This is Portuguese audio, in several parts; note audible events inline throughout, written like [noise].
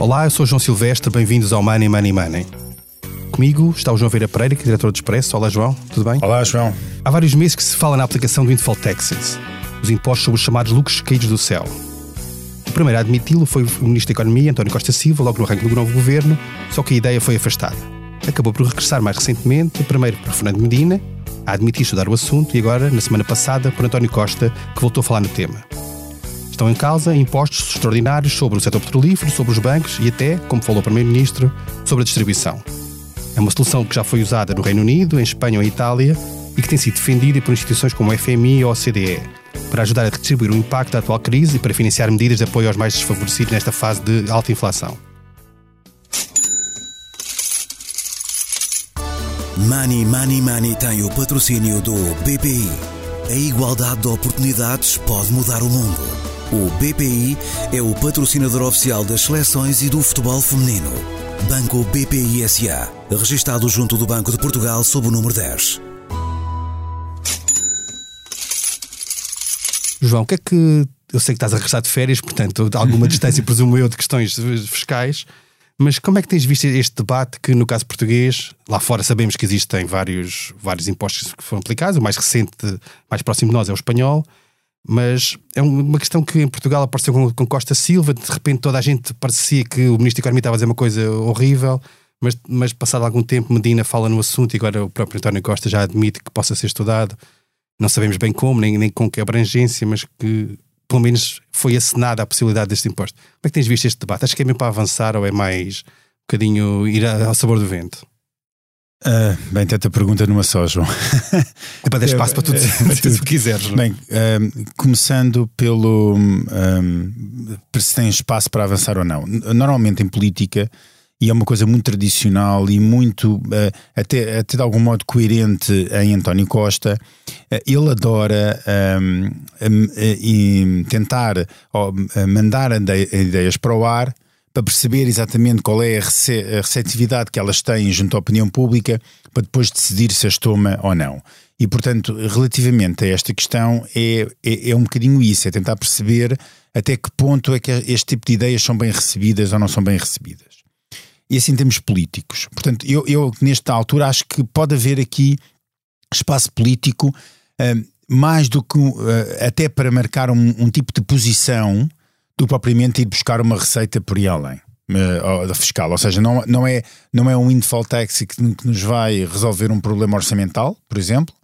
Olá, eu sou João Silvestre, bem-vindos ao Money Money Money. Comigo está o João Veira Pereira, que é diretor do Expresso. Olá, João, tudo bem? Olá, João. Há vários meses que se fala na aplicação do Windfall Taxes, os impostos sobre os chamados lucros caídos do céu. O primeiro a admiti-lo foi o Ministro da Economia, António Costa Silva, logo no arranque do novo governo, só que a ideia foi afastada. Acabou por regressar mais recentemente, primeiro por Fernando Medina, a admitir estudar o assunto, e agora, na semana passada, por António Costa, que voltou a falar no tema. Estão em causa impostos extraordinários sobre o setor petrolífero, sobre os bancos e até, como falou o Primeiro-Ministro, sobre a distribuição. É uma solução que já foi usada no Reino Unido, em Espanha ou em Itália e que tem sido defendida por instituições como o FMI ou a OCDE, para ajudar a redistribuir o impacto da atual crise e para financiar medidas de apoio aos mais desfavorecidos nesta fase de alta inflação. Money Money Money tem o patrocínio do BPI. A igualdade de oportunidades pode mudar o mundo. O BPI é o patrocinador oficial das seleções e do futebol feminino. Banco BPI SA, registado junto do Banco de Portugal sob o número 10. João, o que é que. Eu sei que estás a regressar de férias, portanto, alguma [laughs] distância, presumo eu, de questões fiscais, mas como é que tens visto este debate que, no caso português, lá fora sabemos que existem vários, vários impostos que foram aplicados, o mais recente, mais próximo de nós é o espanhol, mas é uma questão que em Portugal apareceu com, com, Costa Silva, de repente toda a gente parecia que o Ministro da Economia estava a dizer uma coisa horrível, mas, mas passado algum tempo Medina fala no assunto e agora o próprio António Costa já admite que possa ser estudado. Não sabemos bem como, nem, nem com que abrangência, mas que pelo menos foi assinada a possibilidade deste imposto. Como é que tens visto este debate? Acho que é mesmo para avançar ou é mais um bocadinho ir ao sabor do vento? Uh, bem, tanta pergunta numa só, João. É para dar espaço para tudo, é, [laughs] se quiseres. Bem, uh, começando pelo um, se tem espaço para avançar ou não. Normalmente em política, e é uma coisa muito tradicional e muito, uh, até, até de algum modo coerente em António Costa, ele adora um, tentar mandar ideias para o ar para perceber exatamente qual é a, rece a receptividade que elas têm junto à opinião pública para depois decidir se as toma ou não. E, portanto, relativamente a esta questão, é, é, é, um bocadinho isso, é tentar perceber até que ponto é que este tipo de ideias são bem recebidas ou não são bem recebidas. E assim temos políticos. Portanto, eu, eu nesta altura acho que pode haver aqui espaço político uh, mais do que uh, até para marcar um, um tipo de posição do que propriamente ir buscar uma receita por ir além uh, da fiscal. Ou seja, não, não, é, não é um windfall tax que, que nos vai resolver um problema orçamental, por exemplo,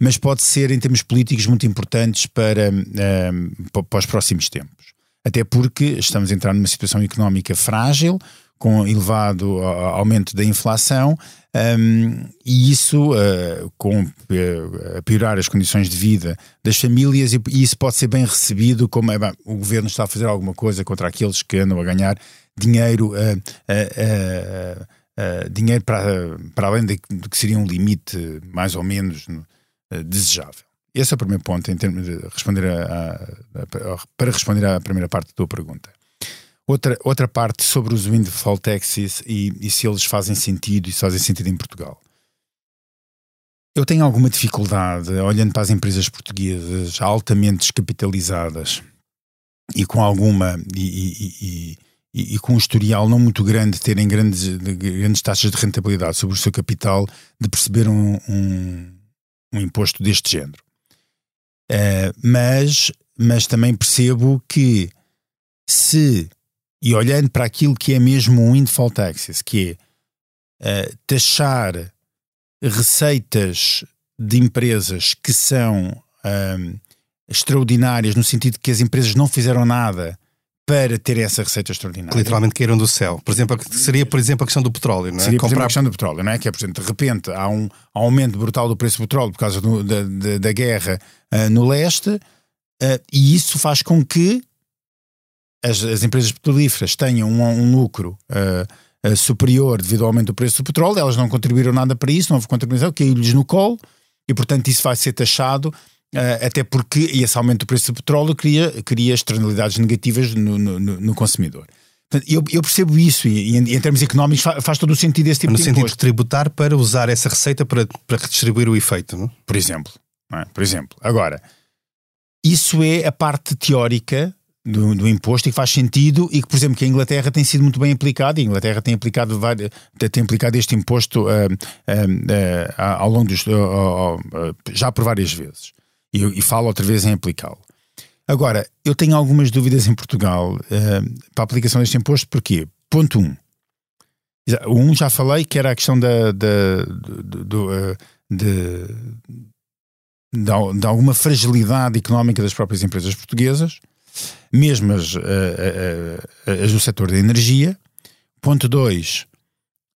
mas pode ser, em termos políticos, muito importantes para, uh, para os próximos tempos. Até porque estamos a entrar numa situação económica frágil, com elevado aumento da inflação, um, e isso, uh, com uh, piorar as condições de vida das famílias, e, e isso pode ser bem recebido como é, bem, o governo está a fazer alguma coisa contra aqueles que andam a ganhar dinheiro, uh, dinheiro para, para além de, que seria um limite mais ou menos desejável. Esse é o primeiro ponto em termos de responder a, a, a, para responder à primeira parte da tua pergunta. Outra, outra parte sobre os windfall taxes e, e se eles fazem sentido e se fazem sentido em Portugal. Eu tenho alguma dificuldade, olhando para as empresas portuguesas altamente descapitalizadas e com alguma e, e, e, com um historial não muito grande, terem grandes, grandes taxas de rentabilidade sobre o seu capital, de perceber um, um, um imposto deste género. Uh, mas, mas também percebo que se e olhando para aquilo que é mesmo um windfall taxes, que é uh, taxar receitas de empresas que são um, extraordinárias, no sentido que as empresas não fizeram nada para ter essa receita extraordinária. Literalmente caíram do céu. Por exemplo, seria, por exemplo, a questão do petróleo, não é? Seria, por exemplo, a questão do petróleo, não é? Que é, por exemplo, de repente há um aumento brutal do preço do petróleo por causa do, da, da, da, guerra uh, no leste uh, e isso faz com que as, as empresas petrolíferas tenham um, um lucro uh, uh, superior devido ao aumento do preço do petróleo, elas não contribuíram nada para isso, não houve contribuição, caiu-lhes no colo e, portanto, isso vai ser taxado, uh, até porque esse aumento do preço do petróleo cria, cria externalidades negativas no, no, no consumidor. Portanto, eu, eu, percebo isso e, em, em, termos económicos faz, faz, todo o sentido esse tipo no de No sentido de tributar para usar essa receita para, para redistribuir o efeito, não? Por exemplo. Não é? Por exemplo. Agora, isso é a parte teórica do, do, imposto e que faz sentido e que, por exemplo, que a Inglaterra tem sido muito bem aplicado e a Inglaterra tem aplicado, tem aplicado este imposto uh, uh, uh, ao longo dos, já por várias vezes e, e falo outra vez em aplicá-lo. Agora, eu tenho algumas dúvidas em Portugal para a aplicação deste imposto, porquê? Ponto 1. Um. O 1 um já falei que era a questão da, da, do, do, de, de, de alguma fragilidade económica das próprias empresas portuguesas mesmo as, as do setor da energia. Ponto 2.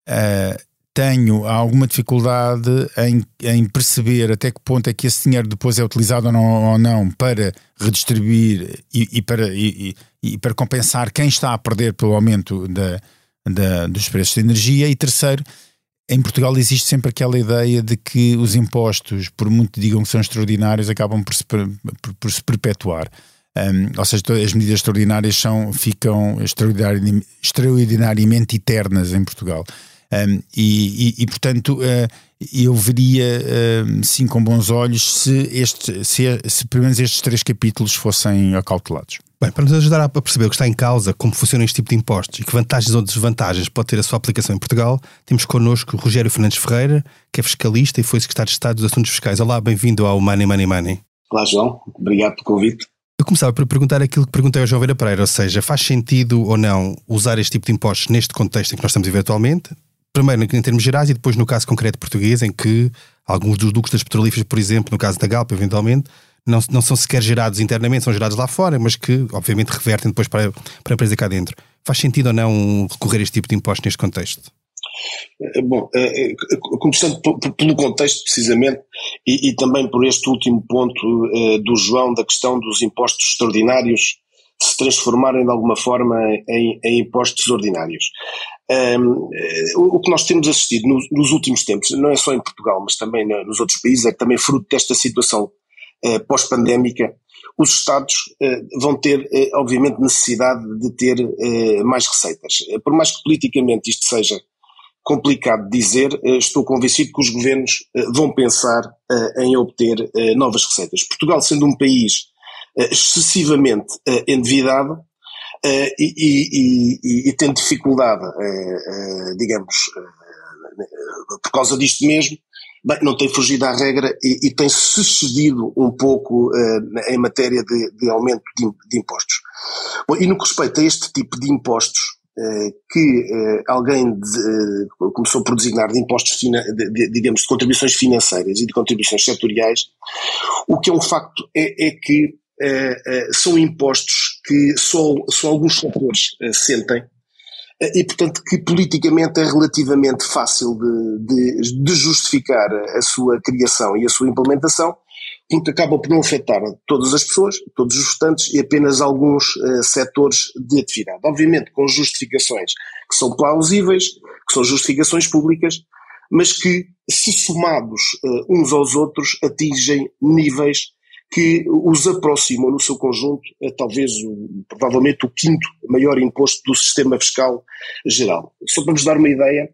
Uh, tenho alguma dificuldade em, em, perceber até que ponto é que esse dinheiro depois é utilizado ou não, ou não para redistribuir e, e para, e, e, para compensar quem está a perder pelo aumento da, da, dos preços de energia. E terceiro, em Portugal existe sempre aquela ideia de que os impostos, por muito digam que são extraordinários, acabam por se, por, por se perpetuar. Um, ou seja, as medidas extraordinárias são, ficam extraordinari extraordinariamente eternas em Portugal. Um, e, e, e, portanto, uh, eu veria uh, sim com bons olhos se, este, se, se pelo menos estes três capítulos fossem acautelados. Bem, para nos ajudar a perceber o que está em causa, como funciona este tipo de impostos e que vantagens ou desvantagens pode ter a sua aplicação em Portugal, temos connosco Rogério Fernandes Ferreira, que é fiscalista e foi secretário de Estado dos Assuntos Fiscais. Olá, bem-vindo ao Money Money Money. Olá, João. Obrigado pelo convite. Eu começava por perguntar aquilo que perguntei ao João Vera Pereira, ou seja, faz sentido ou não usar este tipo de impostos neste contexto em que nós estamos eventualmente? Primeiro em termos gerais e depois no caso concreto português, em que alguns dos lucros das petrolíferas, por exemplo, no caso da Galp, eventualmente, não, não são sequer gerados internamente, são gerados lá fora, mas que obviamente revertem depois para, para a empresa cá dentro. Faz sentido ou não recorrer a este tipo de impostos neste contexto? Eh, bom, eh, eh, começando pelo contexto precisamente e, e também por este último ponto do João da questão dos impostos extraordinários se transformarem de alguma forma em, em impostos ordinários. Um, o que nós temos assistido nos, nos, últimos tempos, não é só em Portugal, mas também nos outros países, é que também fruto desta situação pós-pandémica, os Estados vão ter, obviamente, necessidade de ter mais receitas. Por mais que politicamente isto seja complicado dizer, eh, estou convencido que os governos eh, vão pensar eh, em obter novas receitas. Portugal, sendo um país excessivamente endividado e, e, e, e tendo dificuldade, digamos, por causa disto mesmo, bem, não tem fugido à regra e, e tem-se cedido um pouco em matéria de, de aumento de, de impostos. Bom, e no que respeita a este tipo de impostos, que eh, alguém de, eh, começou por designar de impostos, de, digamos, de contribuições financeiras e de contribuições setoriais, o que é um facto é, é que são impostos que só, só alguns setores sentem e, portanto, que politicamente é relativamente fácil de, de, de justificar a sua criação e a sua implementação, porque acaba por não afetar todas as pessoas, todos os votantes e apenas alguns uh, setores de atividade. Obviamente com justificações que são plausíveis, que são justificações públicas, mas que, se somados uh, uns aos outros, atingem níveis que os aproximam no seu conjunto a talvez, o, provavelmente, o quinto maior imposto do sistema fiscal geral. Só para nos dar uma ideia,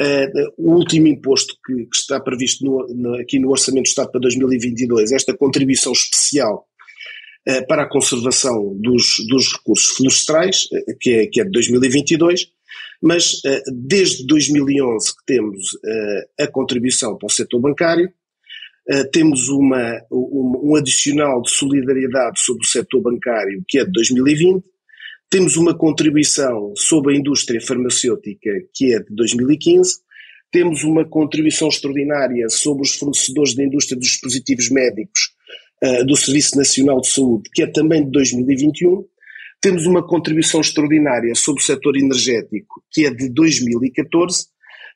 Uh, o último imposto que, que está previsto no, no, aqui no Orçamento do Estado para 2022, esta contribuição especial uh, para a conservação dos, dos recursos florestais, uh, que, é, que é de 2022, mas desde 2011 que temos a contribuição para o setor bancário, temos uma, um, um adicional de solidariedade sobre o setor bancário que é de 2020, temos uma contribuição sobre a indústria farmacêutica que é de 2015, temos uma contribuição extraordinária sobre os fornecedores da indústria dos dispositivos médicos uh, do Serviço Nacional de Saúde, que é também de 2021, temos uma contribuição extraordinária sobre o setor energético, que é de 2014,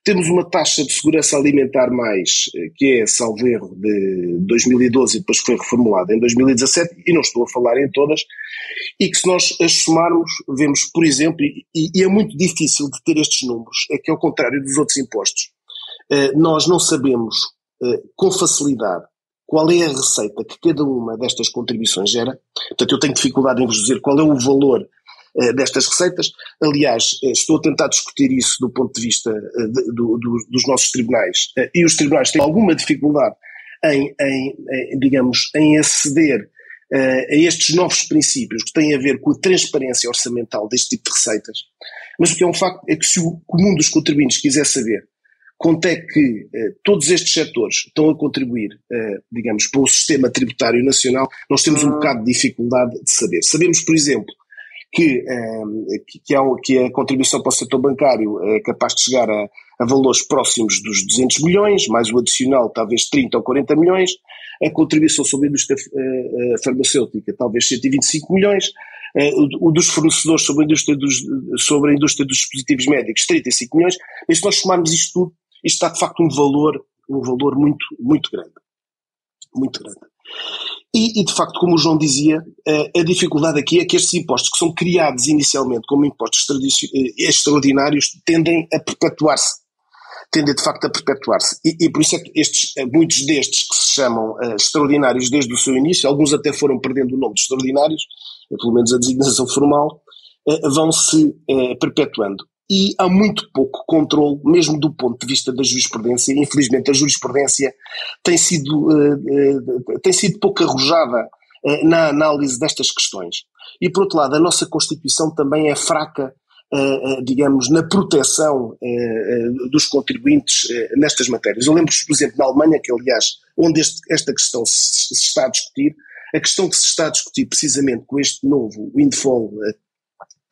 temos uma taxa de segurança alimentar mais, eh, que é, salvo erro, de 2012 e depois foi reformulada em 2017, e não estou a falar em todas, e que se nós as somarmos, vemos, por exemplo, e, e é muito difícil de ter estes números, é que ao contrário dos outros impostos, eh, nós não sabemos eh, com facilidade qual é a receita que cada uma destas contribuições gera, portanto eu tenho dificuldade em vos dizer qual é o valor destas receitas. Aliás, eh, estou a tentar discutir isso do ponto de vista eh, de, do, do, dos nossos tribunais e os tribunais têm alguma dificuldade em, em, em digamos, em aceder a estes novos princípios que têm a ver com a transparência orçamental deste tipo de receitas. Mas o que é um facto é que se o comum dos contribuintes quiser saber quanto é que eh, todos estes setores estão a contribuir, eh, digamos, para o sistema tributário nacional, nós temos um bocado de dificuldade de saber. Sabemos, por exemplo, que, eh, que, há, que a contribuição para o setor bancário é capaz de chegar a, a valores próximos dos 200 milhões, mais o adicional talvez 30 ou 40 milhões, a contribuição sobre a indústria uh, farmacêutica talvez 125 milhões, o dos fornecedores sobre a, indústria dos, sobre a indústria dos dispositivos médicos 35 milhões, mas se nós somarmos isto tudo, isto está de facto um valor, um valor muito, muito grande. Muito grande. E, e, de facto, como o João dizia, a, a dificuldade aqui é que estes impostos, que são criados inicialmente como impostos extraordinários, tendem a perpetuar-se tendem de facto a perpetuar-se. E, e, por isso é que estes, eh, muitos destes que se chamam uh, extraordinários desde o seu início, alguns até foram perdendo o nome de extraordinários, uh, pelo menos a designação formal, uh, vão se perpetuando. E há muito pouco controle, mesmo do ponto de vista da jurisprudência. Infelizmente, a jurisprudência tem sido, tem sido pouco arrojada na análise destas questões. E, por outro lado, a nossa Constituição também é fraca digamos, na proteção dos contribuintes nestas matérias. Eu lembro, por exemplo, na Alemanha, que aliás, onde este, esta questão se, se, está a discutir, a questão que se está a discutir precisamente com este novo windfall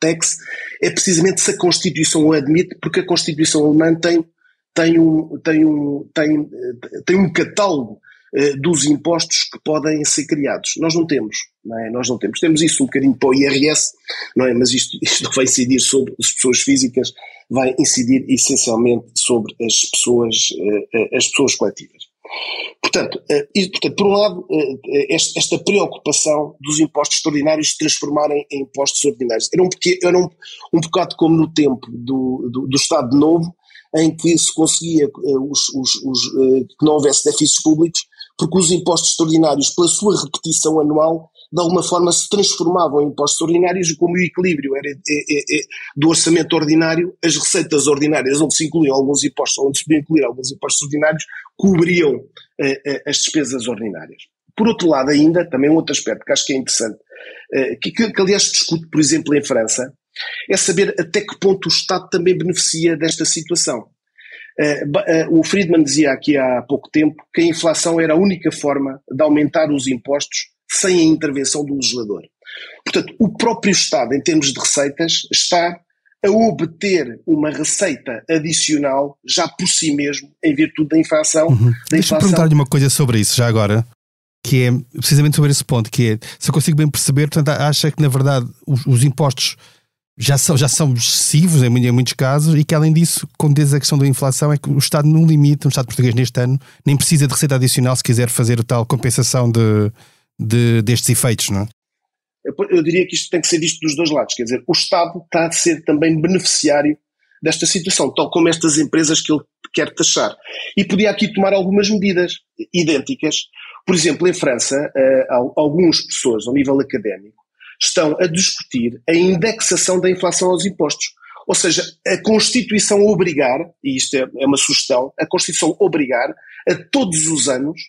tax é precisamente se a Constituição o admite, porque a Constituição alemã tem, tem, um, tem, um, tem, tem um catálogo eh, dos impostos que podem ser criados. Nós não temos, não é? Nós não temos. Temos isso um bocadinho para o IRS, não é? Mas isto, isto vai incidir sobre as pessoas físicas, vai incidir essencialmente sobre as pessoas, eh, eh, as pessoas coletivas. Portanto, e, portanto, por um lado, esta preocupação dos impostos extraordinários se transformarem em impostos ordinários. Era um, era um, um bocado como no tempo do, do, do Estado Novo, em que se conseguia os, os, os, que não houvesse déficits públicos porque os impostos extraordinários, pela sua repetição anual, de alguma forma se transformavam em impostos ordinários e como o equilíbrio era é, é, é, do orçamento ordinário, as receitas ordinárias onde se incluíam alguns impostos, onde se podiam incluir alguns impostos ordinários, cobriam eh, eh, as despesas ordinárias. Por outro lado ainda, também um outro aspecto que acho que é interessante, eh, que, que, que aliás discute, por exemplo, em França, é saber até que ponto o Estado também beneficia desta situação. Eh, eh, o Friedman dizia aqui há pouco tempo que a inflação era a única forma de aumentar os impostos sem a intervenção do legislador. Portanto, o próprio Estado, em termos de receitas, está a obter uma receita adicional já por si mesmo, em virtude da inflação. Uhum. Deixa-me perguntar-lhe uma coisa sobre isso, já agora, que é precisamente sobre esse ponto, que é, se eu consigo bem perceber, portanto, acha que na verdade os, os impostos já são, já são excessivos em, em, muitos casos e que além disso, como diz a questão da inflação, é que o Estado no limite, o Estado português neste ano, nem precisa de receita adicional se quiser fazer tal compensação de, de, destes efeitos, não é? Eu diria que isto tem que ser visto dos dois lados, quer dizer, o Estado está a ser também beneficiário desta situação, tal como estas empresas que ele quer taxar. E podia aqui tomar algumas medidas idênticas. Por exemplo, em França, eh, alguns professores, ao nível académico, estão a discutir a indexação da inflação aos impostos. Ou seja, a Constituição obrigar, e isto é, é uma sugestão, a Constituição obrigar a todos os anos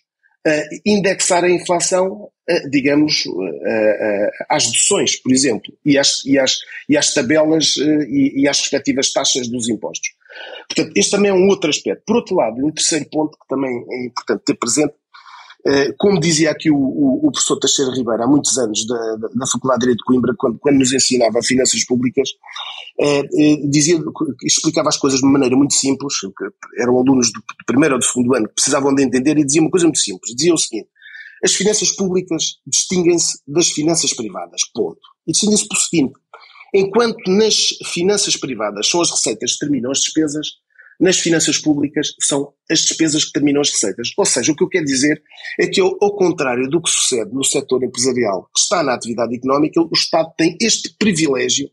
indexar a inflação, digamos, às deduções, por exemplo, e às, e às, e às tabelas e, e às respectivas taxas dos impostos. Portanto, este também é um outro aspecto. Por outro lado, um terceiro ponto que também é importante ter presente eh, como dizia aqui o, o, o, professor Teixeira Ribeiro, há muitos anos, da, da Faculdade de Direito de Coimbra, quando, quando nos ensinava finanças públicas, eh, eh, dizia, explicava as coisas de uma maneira muito simples, eram alunos do, do primeiro ou do segundo ano que precisavam de entender e dizia uma coisa muito simples, dizia o seguinte, as finanças públicas distinguem-se das finanças privadas, ponto. E distinguem-se por seguinte, enquanto nas finanças privadas são as receitas que determinam as despesas, nas finanças públicas são as despesas que determinam as receitas. Ou seja, o que eu quero dizer é que, ao, contrário do que sucede no setor empresarial que está na atividade económica, o Estado tem este privilégio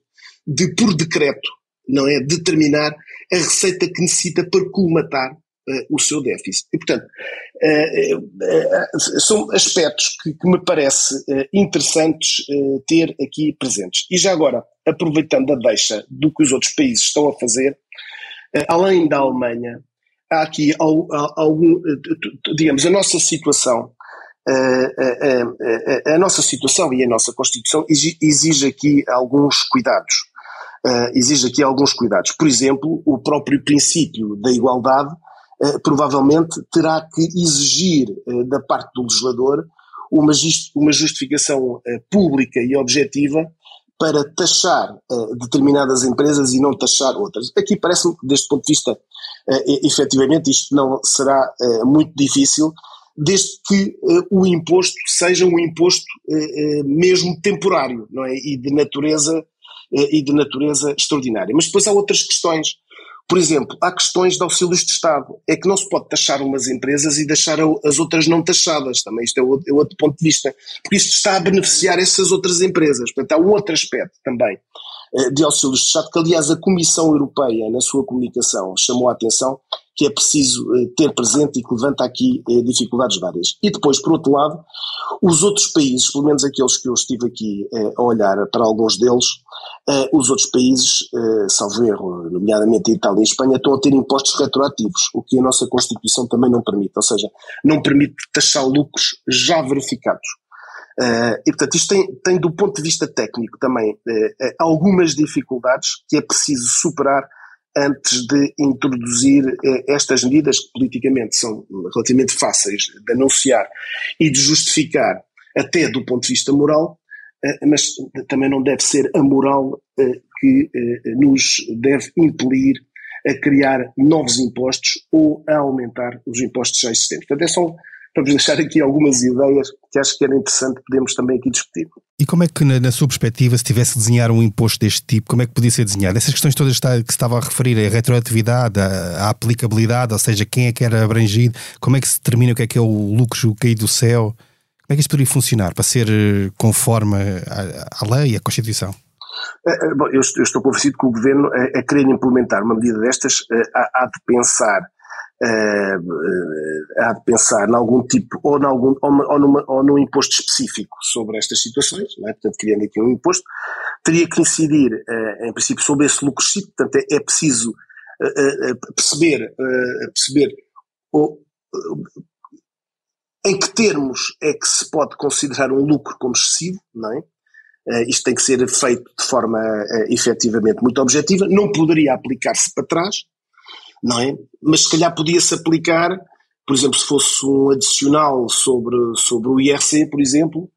de, por decreto, não é, determinar a receita que necessita para colmatar uh, o seu déficit. E, portanto, uh, uh, são aspectos que, que me parece interessantes ter aqui presentes. E já agora, aproveitando a deixa do que os outros países estão a fazer, além da Alemanha, há aqui algum, eh, digamos, a nossa situação a, a, nossa situação e a nossa Constituição exige aqui alguns cuidados. exige aqui alguns cuidados. Por exemplo, o próprio princípio da igualdade provavelmente terá que exigir da parte do legislador uma justificação pública e objetiva para taxar uh, determinadas empresas e não taxar outras. Aqui parece-me que, deste ponto de vista, uh, efetivamente, isto não será uh, muito difícil, desde que uh, o imposto seja um imposto mesmo temporário, não é? E de natureza e de natureza extraordinária. Mas depois há outras questões por exemplo, há questões de auxílios de Estado. É que não se pode taxar umas empresas e deixar as outras não taxadas. Também isto é outro, é outro ponto de vista. Porque isto está a beneficiar essas outras empresas. Portanto, há outro aspecto também eh, de auxílios de Estado, que aliás a Comissão Europeia, na sua comunicação, chamou a atenção que é preciso eh, ter presente e que levanta aqui eh, dificuldades várias. E depois, por outro lado, os outros países, pelo menos aqueles que eu estive aqui a olhar para alguns deles, os outros países, salvo erro, nomeadamente a Itália e a Espanha, estão a ter impostos retroativos, o que a nossa Constituição também não permite, ou seja, não permite taxar lucros já verificados. Uh, e, portanto, isto tem, tem, do ponto de vista técnico também uh, algumas dificuldades que é preciso superar antes de introduzir uh, estas medidas que politicamente são relativamente fáceis de anunciar e de justificar, até do ponto de vista moral, eh, mas também não deve ser a moral eh, que eh, nos deve impelir a criar novos impostos ou a aumentar os impostos já existentes. Portanto, é para vos deixar aqui algumas ideias que acho que era interessante podemos também aqui discutir. E como é que, na, na, sua perspectiva, se tivesse de desenhar um imposto deste tipo, como é que podia ser desenhado? Essas questões todas que se estava a referir, a retroatividade, a, a, aplicabilidade, ou seja, quem é que era abrangido, como é que se determina o que é que é o lucro caído do céu? Como é que isto poderia funcionar para ser eh, conforme à lei e à Constituição? Eh, eh, bom, eu, estou convencido que o Governo, a, a querer implementar uma medida destas, há, de pensar há de pensar em algum tipo, ou, algum, ou, numa, ou num imposto específico sobre estas situações, é? portanto, criando aqui um imposto, teria que incidir, em princípio, sobre esse lucro chico, portanto, é, é preciso perceber, perceber ou, em que termos é que se pode considerar um lucro como excessivo, não é? Uh, isto tem que ser feito de forma uh, efetivamente muito objetiva, não poderia aplicar-se para trás, não é? Mas se calhar podia-se aplicar, por exemplo, se fosse um adicional sobre, sobre o IRC, por exemplo,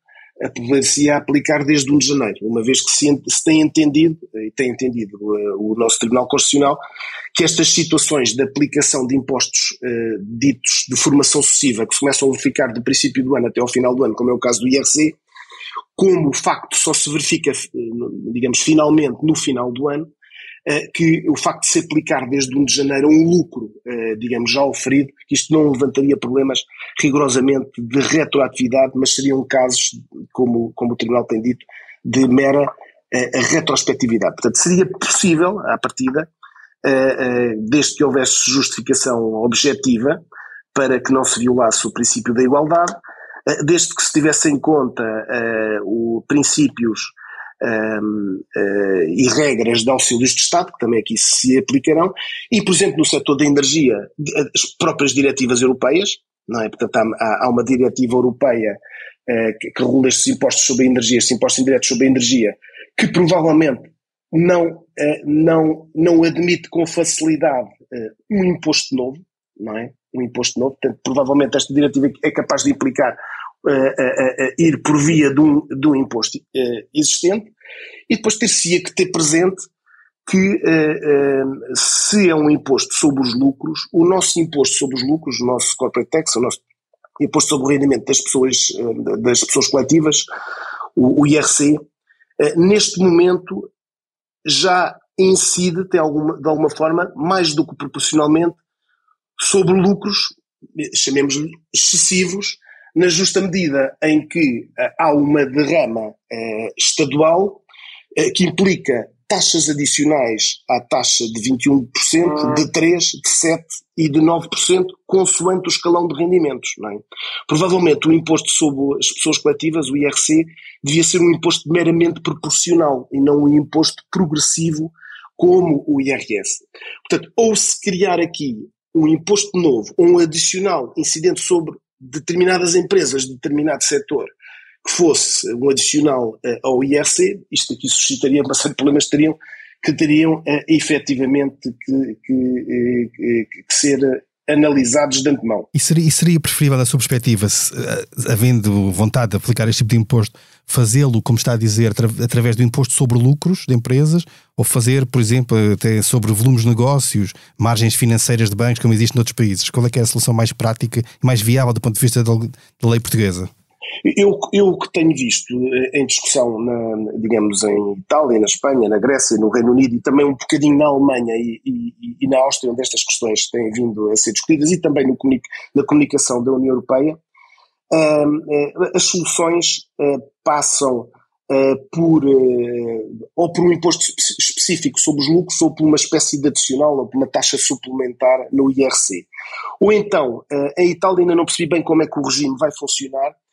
poder-se aplicar desde 1 de janeiro, uma vez que se, se tem entendido, e tem entendido uh, o nosso Tribunal Constitucional, que estas situações de aplicação de impostos uh, ditos de formação sucessiva, que se começam a verificar do princípio do ano até ao final do ano, como é o caso do IRC, como o facto só se verifica, uh, digamos, finalmente no final do ano, eh, que o facto de se aplicar desde 1 de janeiro um lucro, eh, digamos, já oferido, isto não levantaria problemas rigorosamente de retroatividade, mas seriam casos, como, como o Tribunal tem dito, de mera eh, retrospectividade. Portanto, seria possível, à partida, desde que houvesse justificação objetiva para que não se violasse o princípio da igualdade, desde que se tivesse em conta os princípios um, uh, eh, e regras de auxílios de Estado, que também aqui se aplicarão, e, por exemplo, no setor da energia, as próprias diretivas europeias, não é? Portanto, há, há uma diretiva europeia uh, que, que regula estes impostos sobre a energia, estes impostos indiretos sobre a energia, que provavelmente não, uh, não, não admite com facilidade um imposto novo, não é? Um imposto novo, portanto, provavelmente esta diretiva é capaz de implicar ir por via de um, de um imposto existente, e depois ter-se-ia que ter presente que se é um imposto sobre os lucros, o nosso imposto sobre os lucros, o nosso corporate tax, o nosso imposto sobre o rendimento das pessoas, das pessoas coletivas, o, IRC, neste momento já incide de alguma, de alguma forma, mais do que proporcionalmente, sobre lucros, chamemos-lhe excessivos, na justa medida em que uh, há uma derrama uh, estadual uh, que implica taxas adicionais à taxa de 21%, de 3%, de 7% e de 9%, consoante o escalão de rendimentos. É? Provavelmente o imposto sobre as pessoas coletivas, o IRC, devia ser um imposto meramente proporcional e não um imposto progressivo como o IRS. Portanto, ou se criar aqui um imposto novo, um adicional incidente sobre determinadas empresas de determinado setor que fosse um adicional ao IRC, isto aqui suscitaria bastante problemas, teriam, que teriam efetivamente que, que, que, que ser analisados de antemão. E seria, e seria preferível, da sua perspectiva, se, havendo vontade de aplicar este tipo de imposto, fazê-lo, como está a dizer, através do imposto sobre lucros de empresas, ou fazer, por exemplo, até sobre volumes de negócios, margens financeiras de bancos, como existe noutros países? Qual é é a solução mais prática e mais viável do ponto de vista da lei portuguesa? Eu, eu que tenho visto eh, em discussão, na, digamos, em Itália, na Espanha, na Grécia, no Reino Unido e também um bocadinho na Alemanha e, e, e na Áustria, onde estas questões têm vindo a ser discutidas, e também no, na comunicação da União Europeia, uh, as soluções uh, passam por ou por um imposto específico sobre os lucros ou por uma espécie de adicional ou por uma taxa suplementar no IRC. Ou então, em Itália ainda não percebi bem como é que o regime vai funcionar, eh,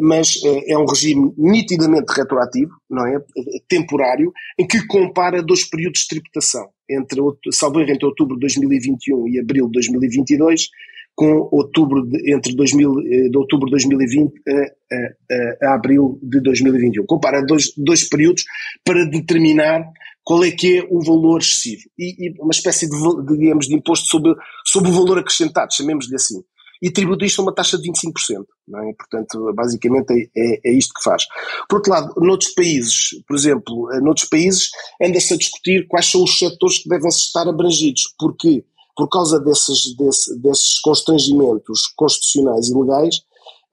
mas eh, é um regime nitidamente retroativo, não é? Temporário, em que compara dois períodos de tributação, entre, salvo entre outubro de 2021 e abril de 2022, com outubro de, entre 2000, eh, de outubro de 2020 a, a, a, abril de 2021. Compara dois, dois períodos para determinar qual é que é o valor excessivo e, e uma espécie de, digamos, de imposto sobre, sobre o valor acrescentado, chamemos-lhe assim e tributa isto a uma taxa de 25%. Não é? Portanto, basicamente é, é, é, isto que faz. Por outro lado, noutros países, por exemplo, eh, noutros países anda-se a discutir quais são os setores que devem estar abrangidos, porque por causa desses, desse, desses constrangimentos constitucionais e legais,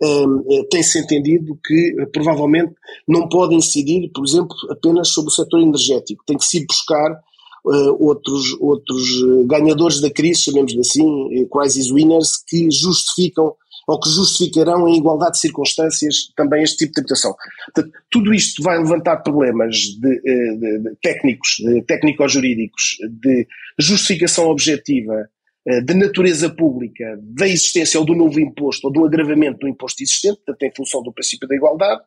um, eh, tem-se entendido que eh, provavelmente não pode incidir, por exemplo, apenas sobre o setor energético, tem que se buscar outros, outros eh, ganhadores da crise, chamemos-lhe assim, eh, crisis winners, que justificam ou que justificarão em igualdade de circunstâncias também este tipo de tributação. Portanto, tudo isto vai levantar problemas de, de, de técnicos, técnico-jurídicos, de justificação objetiva, de natureza pública, da existência ou do novo imposto ou do agravamento do imposto existente, portanto em função do princípio da igualdade,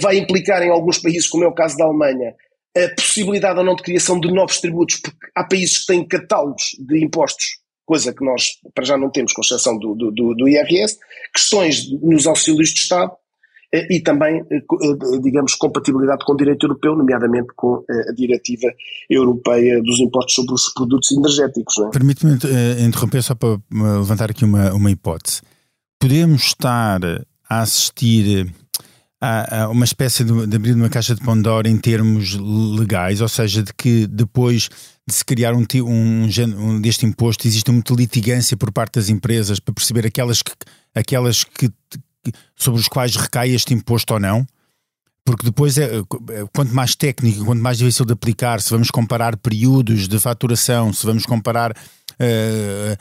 vai implicar em alguns países, como é o caso da Alemanha, a possibilidade ou não de criação de novos tributos, porque há países que têm catálogos de impostos, coisa que nós para já não temos, com exceção do, do, do IRS, questões nos auxílios de Estado eh, e também, eh, eh, digamos, compatibilidade com o direito europeu, nomeadamente com a diretiva europeia dos impostos sobre os produtos energéticos. É? Permite-me interromper só para levantar aqui uma, uma hipótese. Podemos estar a assistir há, uma espécie de, de abrir uma caixa de Pandora em termos legais, ou seja, de que depois de se criar um, um, um deste imposto existe muita litigância por parte das empresas para perceber aquelas que, aquelas que, sobre os quais recai este imposto ou não. Porque depois, é, é, quanto mais técnico, quanto mais difícil de aplicar, se vamos comparar períodos de faturação, se vamos comparar uh,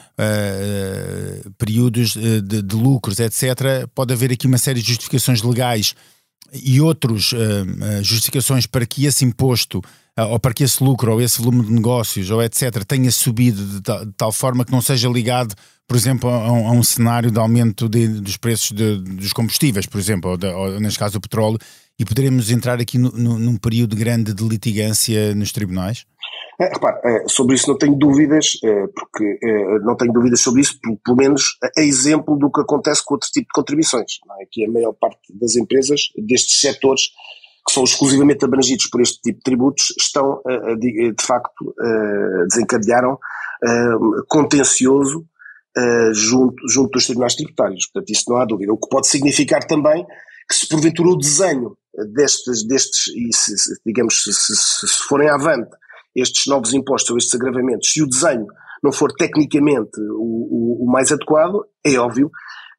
períodos de, de, lucros, etc., pode haver aqui uma série de justificações legais e outras justificações para que esse imposto ou para que esse lucro ou esse volume de negócios ou etc tenha subido de tal, de tal forma que não seja ligado por exemplo a, a um cenário de aumento de, dos preços de, dos combustíveis por exemplo ou, de, ou neste caso o petróleo e poderemos entrar aqui no, no, num período grande de litigância nos tribunais? É, repare, é, sobre isso não tenho dúvidas, é, porque é, não tenho dúvidas sobre isso, pelo menos é exemplo do que acontece com outro tipo de contribuições, é? que a maior parte das empresas destes setores que são exclusivamente abrangidos por este tipo de tributos estão, de, de facto, desencadearam contencioso junto, junto dos tribunais tributários. Portanto, isso não há dúvida. O que pode significar também que se porventura o desenho destes, destes e se digamos, se, se, se forem avante estes novos impostos ou estes agravamentos, se o desenho não for tecnicamente o, o, o mais adequado, é óbvio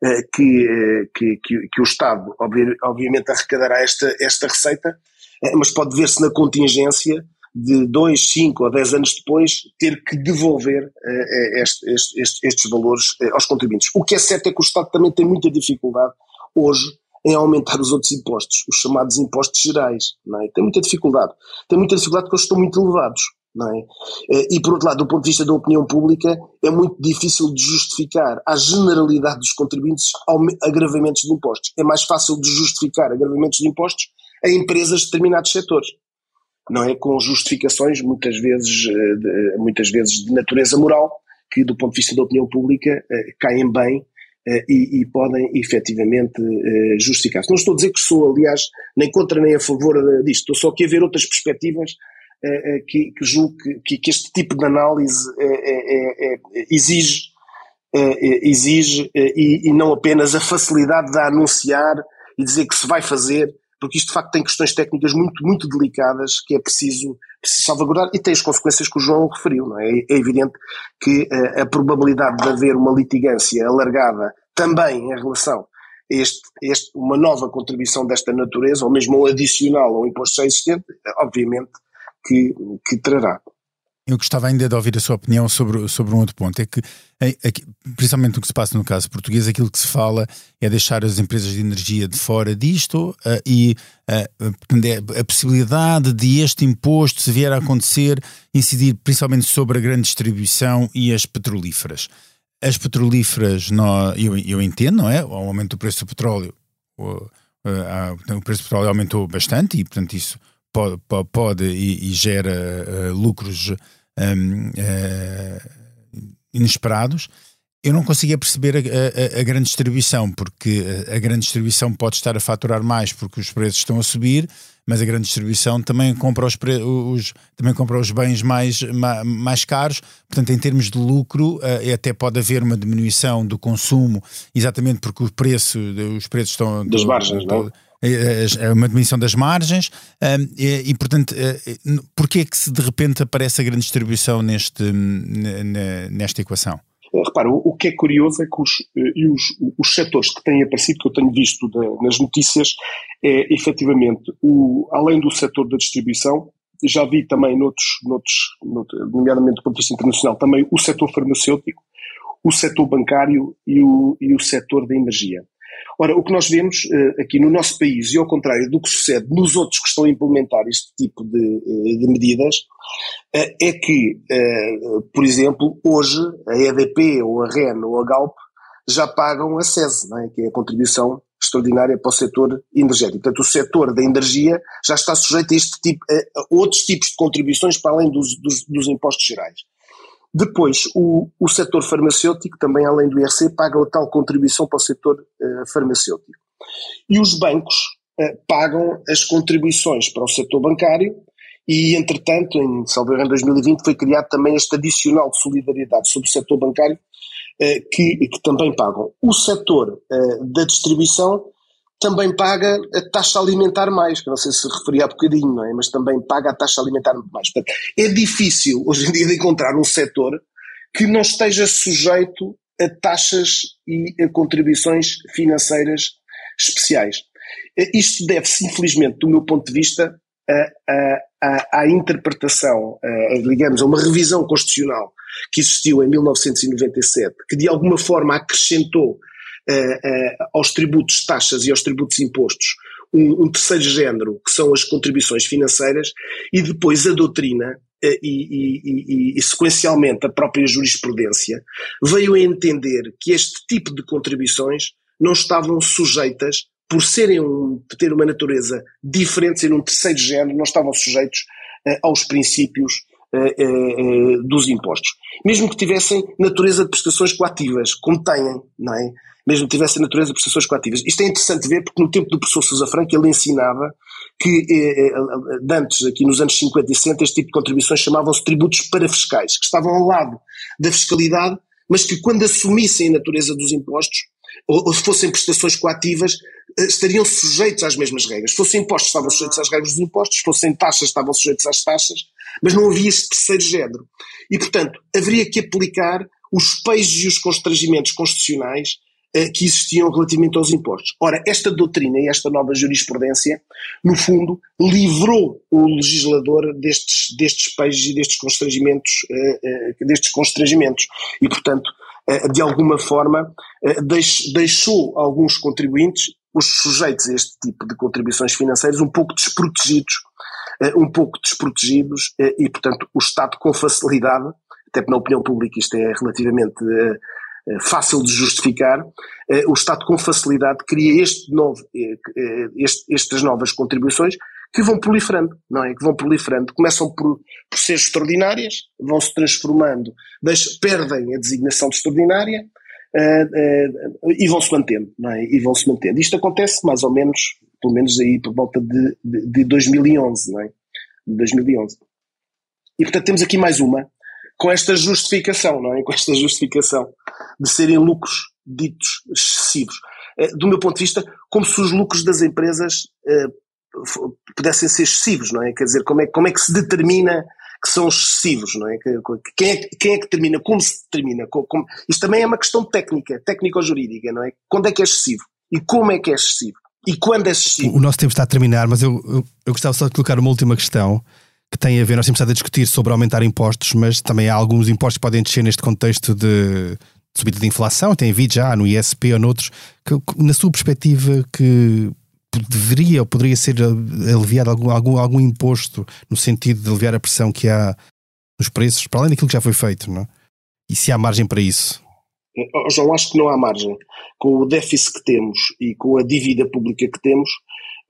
eh, que, eh, que, que, o Estado, obviamente, arrecadará esta, esta receita, eh, mas pode ver-se na contingência de dois, cinco ou dez anos depois ter que devolver este, este, este, estes valores aos contribuintes. O que é certo é que o Estado também tem muita dificuldade hoje em aumentar os outros impostos, os chamados impostos gerais. Não é? Tem muita dificuldade. Tem muita dificuldade porque eles estão muito elevados. Não é? Eh, e por outro lado, do ponto de vista da opinião pública, é muito difícil de justificar à generalidade dos contribuintes agravamentos de impostos. É mais fácil de justificar agravamentos de impostos a empresas de determinados setores. Não é? Com justificações muitas vezes, eh, muitas vezes de natureza moral que, do ponto de vista da opinião pública, caem bem e, e, podem efetivamente justificar-se. Não estou a dizer que sou, aliás, nem contra nem a favor disto, estou só aqui a ver outras perspectivas que, que julgo que, que, este tipo de análise exige, exige e, e não apenas a facilidade de anunciar e dizer que se vai fazer, porque isto de facto tem questões técnicas muito, muito delicadas que é preciso, preciso salvaguardar e tem as consequências que o João referiu. Não é? é evidente que a, eh, a probabilidade de haver uma litigância alargada também em relação a este, este, uma nova contribuição desta natureza, ou mesmo um adicional ao imposto já existente, obviamente que, que trará. Eu gostava ainda de ouvir a sua opinião sobre, sobre um outro ponto. É que, é, é, principalmente o que se passa no caso português, aquilo que se fala é deixar as empresas de energia de fora disto uh, e uh, a possibilidade de este imposto, se vier a acontecer, incidir principalmente sobre a grande distribuição e as petrolíferas. As petrolíferas, não, eu, eu entendo, não é? O aumento do preço do petróleo, o, uh, o preço do petróleo aumentou bastante e, portanto, isso pode, pode e, e, gera lucros um, uh, eh, inesperados, eu não conseguia perceber a, a, a, grande distribuição, porque a grande distribuição pode estar a faturar mais porque os preços estão a subir, mas a grande distribuição também compra os, os também compra os bens mais, mais caros, portanto, em termos de lucro, uh, até pode haver uma diminuição do consumo, exatamente porque o preço, os preços estão. Das margens, não? É, é, é uma diminuição das margens e, e, portanto, porquê é que se de repente aparece a grande distribuição neste, nesta equação? Eh, repara, o, que é curioso é que os, eh, os, os setores que têm aparecido, que eu tenho visto nas notícias, é efetivamente, o, além do setor da distribuição, já vi também noutros, noutros, noutros, nomeadamente do ponto de vista internacional, também o setor farmacêutico, o setor bancário e o, e o setor da energia. Ora, o que nós vemos uh, aqui no nosso país, e ao contrário do que sucede nos outros que estão a implementar este tipo de, uh, de medidas, uh, é que, por exemplo, hoje a EDP ou a REN ou a Galp já pagam a SES, é? que é a contribuição extraordinária para o setor energético. Portanto, o setor da energia já está sujeito a, este tipo, a outros tipos de contribuições para além dos, dos, dos impostos gerais. Depois, o, o setor farmacêutico, também além do IRC, paga a tal contribuição para o setor uh, farmacêutico. E os bancos uh, pagam as contribuições para o setor bancário e, entretanto, em, salvo em 2020, foi criado também este adicional de solidariedade sobre o setor bancário uh, que, que, também pagam. O setor da distribuição também paga a taxa alimentar mais, que não sei se referia há bocadinho, não é? mas também paga a taxa alimentar mais. Portanto, é difícil hoje em dia de encontrar um setor que não esteja sujeito a taxas e a contribuições financeiras especiais. Isto deve-se, infelizmente, do meu ponto de vista, à interpretação, a, digamos, a uma revisão constitucional que existiu em 1997, que de alguma forma acrescentou aos tributos taxas e aos tributos impostos um, um, terceiro género, que são as contribuições financeiras, e depois a doutrina uh, e, e, e, e, sequencialmente a própria jurisprudência veio a entender que este tipo de contribuições não estavam sujeitas, por serem um, ter uma natureza diferente, ser um terceiro género, não estavam sujeitos aos princípios dos impostos. Mesmo que tivessem natureza de prestações coativas, como têm, não é? mesmo tivesse a natureza de prestações coativas. Isto é interessante ver porque no tempo do professor Sousa Franco ele ensinava que eh, eh, antes, aqui nos anos 50 e 60, este tipo de contribuições chamavam-se tributos parafiscais, que estavam ao lado da fiscalidade, mas que quando assumissem a natureza dos impostos, ou, ou fossem prestações coativas, eh, estariam sujeitos às mesmas regras. Se fossem impostos, estavam sujeitos às regras dos impostos, se fossem taxas, estavam sujeitos às taxas, mas não havia este terceiro género. E, portanto, haveria que aplicar os pejos e os constrangimentos constitucionais eh, que existiam relativamente aos impostos. Ora, esta doutrina e esta nova jurisprudência, no fundo, livrou o legislador destes, destes pejos e destes constrangimentos, eh, eh, destes constrangimentos. E, portanto, de alguma forma, deixou alguns contribuintes, os sujeitos a este tipo de contribuições financeiras, um pouco desprotegidos, um pouco desprotegidos, e, portanto, o Estado com facilidade, até porque na opinião pública isto é relativamente eh, fácil de justificar, eh, o Estado com facilidade cria este novo, eh, este, estas novas contribuições que vão proliferando, não é? Que vão proliferando. Começam por, por ser extraordinárias, vão se transformando, deixam, perdem a designação de extraordinária uh, uh, e vão se mantendo, não é? E vão se mantendo. Isto acontece mais ou menos, pelo menos aí por volta de, de, de 2011, não é? De 2011. E portanto temos aqui mais uma, com esta justificação, não é? Com esta justificação de serem lucros ditos excessivos. Uh, do meu ponto de vista, como se os lucros das empresas pudessem ser excessivos, não é? Quer dizer, como é, como é que se determina que são excessivos, não é? Quem é, quem é que determina? Como se determina? Como, isto também é uma questão técnica, técnico-jurídica, não é? Quando é que é excessivo? E como é que é excessivo? E quando é excessivo? O nosso tempo está a terminar, mas eu, eu, eu gostava só de colocar uma última questão que tem a ver, nós temos estado a discutir sobre aumentar impostos, mas também há alguns impostos que podem descer neste contexto de subida de inflação, tem havido já no ISP ou noutros, que, na sua perspectiva, que deveria ou poderia ser aliviado algum, algum, algum imposto no sentido de aliviar a pressão que há nos preços, para além daquilo que já foi feito, não é? E se há margem para isso? João, acho que não há margem. Com o déficit que temos e com a dívida pública que temos,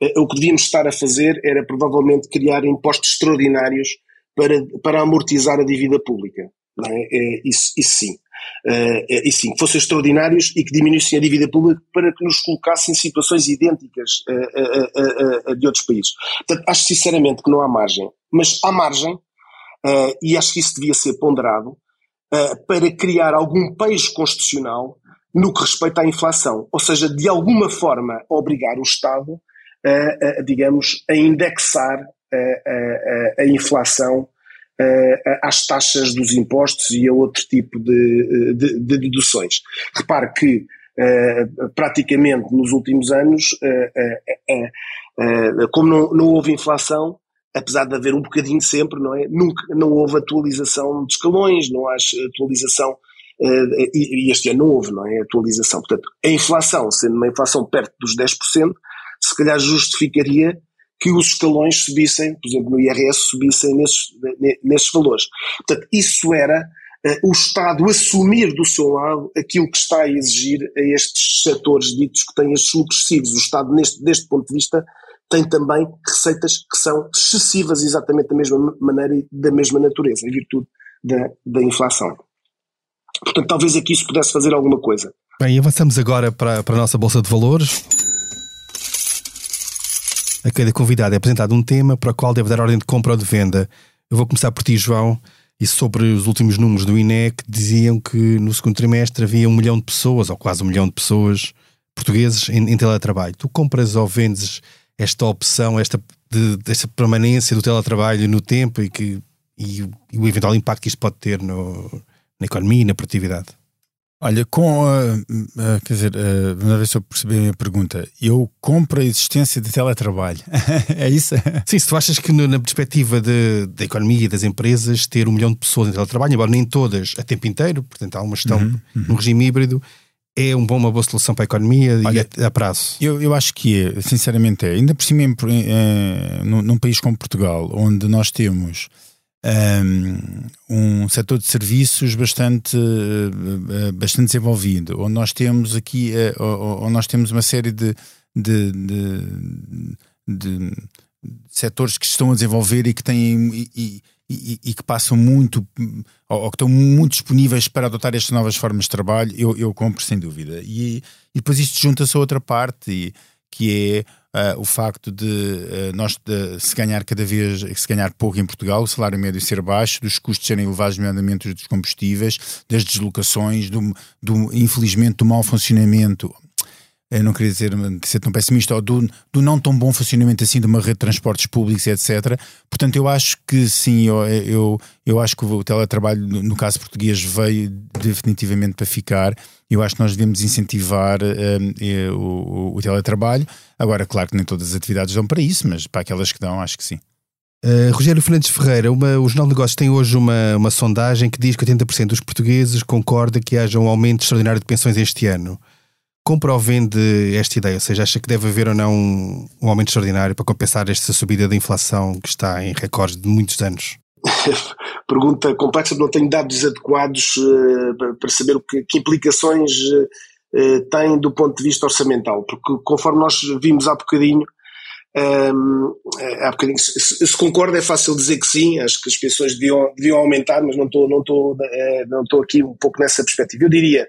eh, o que devíamos estar a fazer era provavelmente criar impostos extraordinários para, para amortizar a dívida pública. É? é isso, isso sim. Uh, e sim, que fossem extraordinários e que diminuíssem a dívida pública para que nos colocassem em situações idênticas a, a, a, de outros países. Portanto, acho sinceramente que não há margem, mas há margem, e acho que isso devia ser ponderado, para criar algum peso constitucional no que respeita à inflação, ou seja, de alguma forma obrigar o Estado, a, digamos, a indexar a, inflação uh, às taxas dos impostos e a outro tipo de, de, de deduções. Repare que uh, praticamente nos últimos anos, uh, como não, não houve inflação, apesar de haver um bocadinho sempre, não é? Nunca, não houve atualização de escalões, não há atualização Uh, e, e, este ano não houve, não é? Atualização. Portanto, a inflação, sendo uma inflação perto dos 10%, se calhar justificaria que os escalões subissem, por exemplo, no IRS, subissem nesses, nesses valores. Portanto, isso era uh, o Estado assumir do seu lado aquilo que está a exigir a estes setores ditos que têm estes lucros excessivos. O Estado, neste, deste ponto de vista, tem também receitas que são excessivas exatamente da mesma maneira e da mesma natureza, em virtude da, da inflação. Portanto, talvez aqui isso pudesse fazer alguma coisa. Bem, avançamos agora para, para a nossa Bolsa de Valores. A cada convidado é apresentado um tema para o qual deve dar ordem de compra ou de venda. Eu vou começar por ti, João, e sobre os últimos números do INEC diziam que no segundo trimestre havia um milhão de pessoas, ou quase um milhão de pessoas portugueses em, em teletrabalho. Tu compras ou vendes esta opção, esta, de, desta permanência do teletrabalho no tempo e, que, e, e o eventual impacto que isto pode ter no, na economia e na produtividade? Olha, com a, a, quer dizer, a, vamos ver se eu percebi a pergunta. Eu compro a existência de teletrabalho. [laughs] é isso? Sim, se tu achas que na perspectiva da economia e das empresas, ter um milhão de pessoas em teletrabalho, embora nem todas a tempo inteiro, portanto há uma gestão uhum, uhum. no regime híbrido, é um bom, uma boa solução para a economia Olha, e a, prazo? Eu, eu acho que é, sinceramente é. Ainda por cima, em, em, num, num país como Portugal, onde nós temos um, um setor de serviços bastante, eh, bastante desenvolvido, onde nós temos aqui, eh, onde nós temos uma série de, de, de, de setores que estão a desenvolver e que têm e, e, e, que passam muito ou, que estão muito disponíveis para adotar estas novas formas de trabalho, eu, eu compro sem dúvida. E, e depois isto junta-se a outra parte, que é uh, o facto de uh, nós de, se ganhar cada vez, se ganhar pouco em Portugal, o salário médio ser baixo, dos custos serem elevados, nomeadamente dos combustíveis, das deslocações, do, do infelizmente do mau funcionamento eu não queria dizer, ser tão pessimista, ou do, do, não tão bom funcionamento assim de uma rede de transportes públicos, etc. Portanto, eu acho que sim, eu, eu, eu acho que o teletrabalho, no caso português, veio definitivamente para ficar. Eu acho que nós devemos incentivar um, o, o, teletrabalho. Agora, claro que nem todas as atividades dão para isso, mas para aquelas que dão, acho que sim. Uh, Rogério Fernandes Ferreira, uma, o Jornal de Negócios tem hoje uma, uma sondagem que diz que 80% dos portugueses concorda que haja um aumento extraordinário de pensões este ano compra ou vende esta ideia? Ou seja, acha que deve haver ou não um, um aumento extraordinário para compensar esta subida da inflação que está em recordes de muitos anos? [laughs] Pergunta complexa, não tenho dados adequados uh, para saber o que, que implicações uh, tem do ponto de vista orçamental, porque conforme nós vimos há bocadinho, Um, há bocadinho, se, se concorda, é fácil dizer que sim, acho que as pensões deviam, deviam aumentar, mas não estou não não estou aqui um pouco nessa perspectiva. Eu diria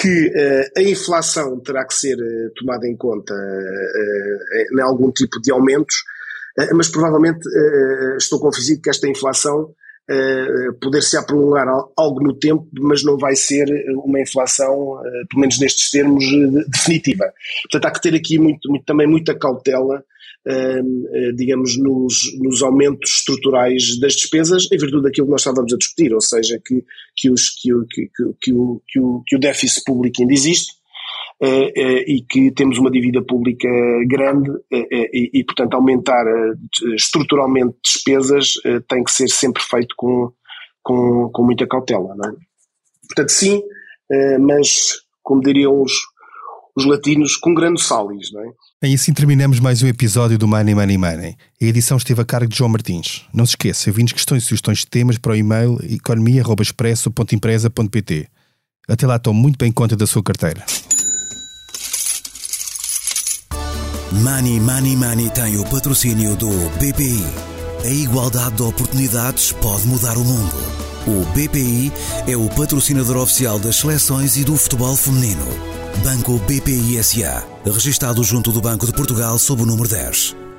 que uh, a inflação terá que ser uh, tomada em conta uh, em algum tipo de aumentos, mas provavelmente estou convencido que esta inflação poder-se-á prolongar algo no tempo, mas não vai ser uma inflação, pelo menos nestes termos, definitiva. Portanto, há que ter aqui muito, muito, também muita cautela eh, digamos, nos, nos aumentos estruturais das despesas, em virtude daquilo que nós estávamos a discutir, ou seja, que, o, que, o, déficit público ainda existe, e que temos uma dívida pública grande uh, e, portanto, aumentar estruturalmente despesas tem que ser sempre feito com, com, com muita cautela. Não é? Portanto, sim, mas, como diriam os, os latinos, com grande salis. Não é? E assim terminamos mais um episódio do Money Money Money. A edição esteve a cargo de João Martins. Não se esqueça, enviem questões e sugestões de temas para o e-mail economia.expresso.empresa.pt. Até lá, tome muito bem conta da sua carteira. Money Money Money tem o patrocínio do BPI. A igualdade de oportunidades pode mudar o mundo. O BPI é o patrocinador oficial das seleções e do futebol feminino. Banco BPI SA, registado junto do Banco de Portugal sob o número 10.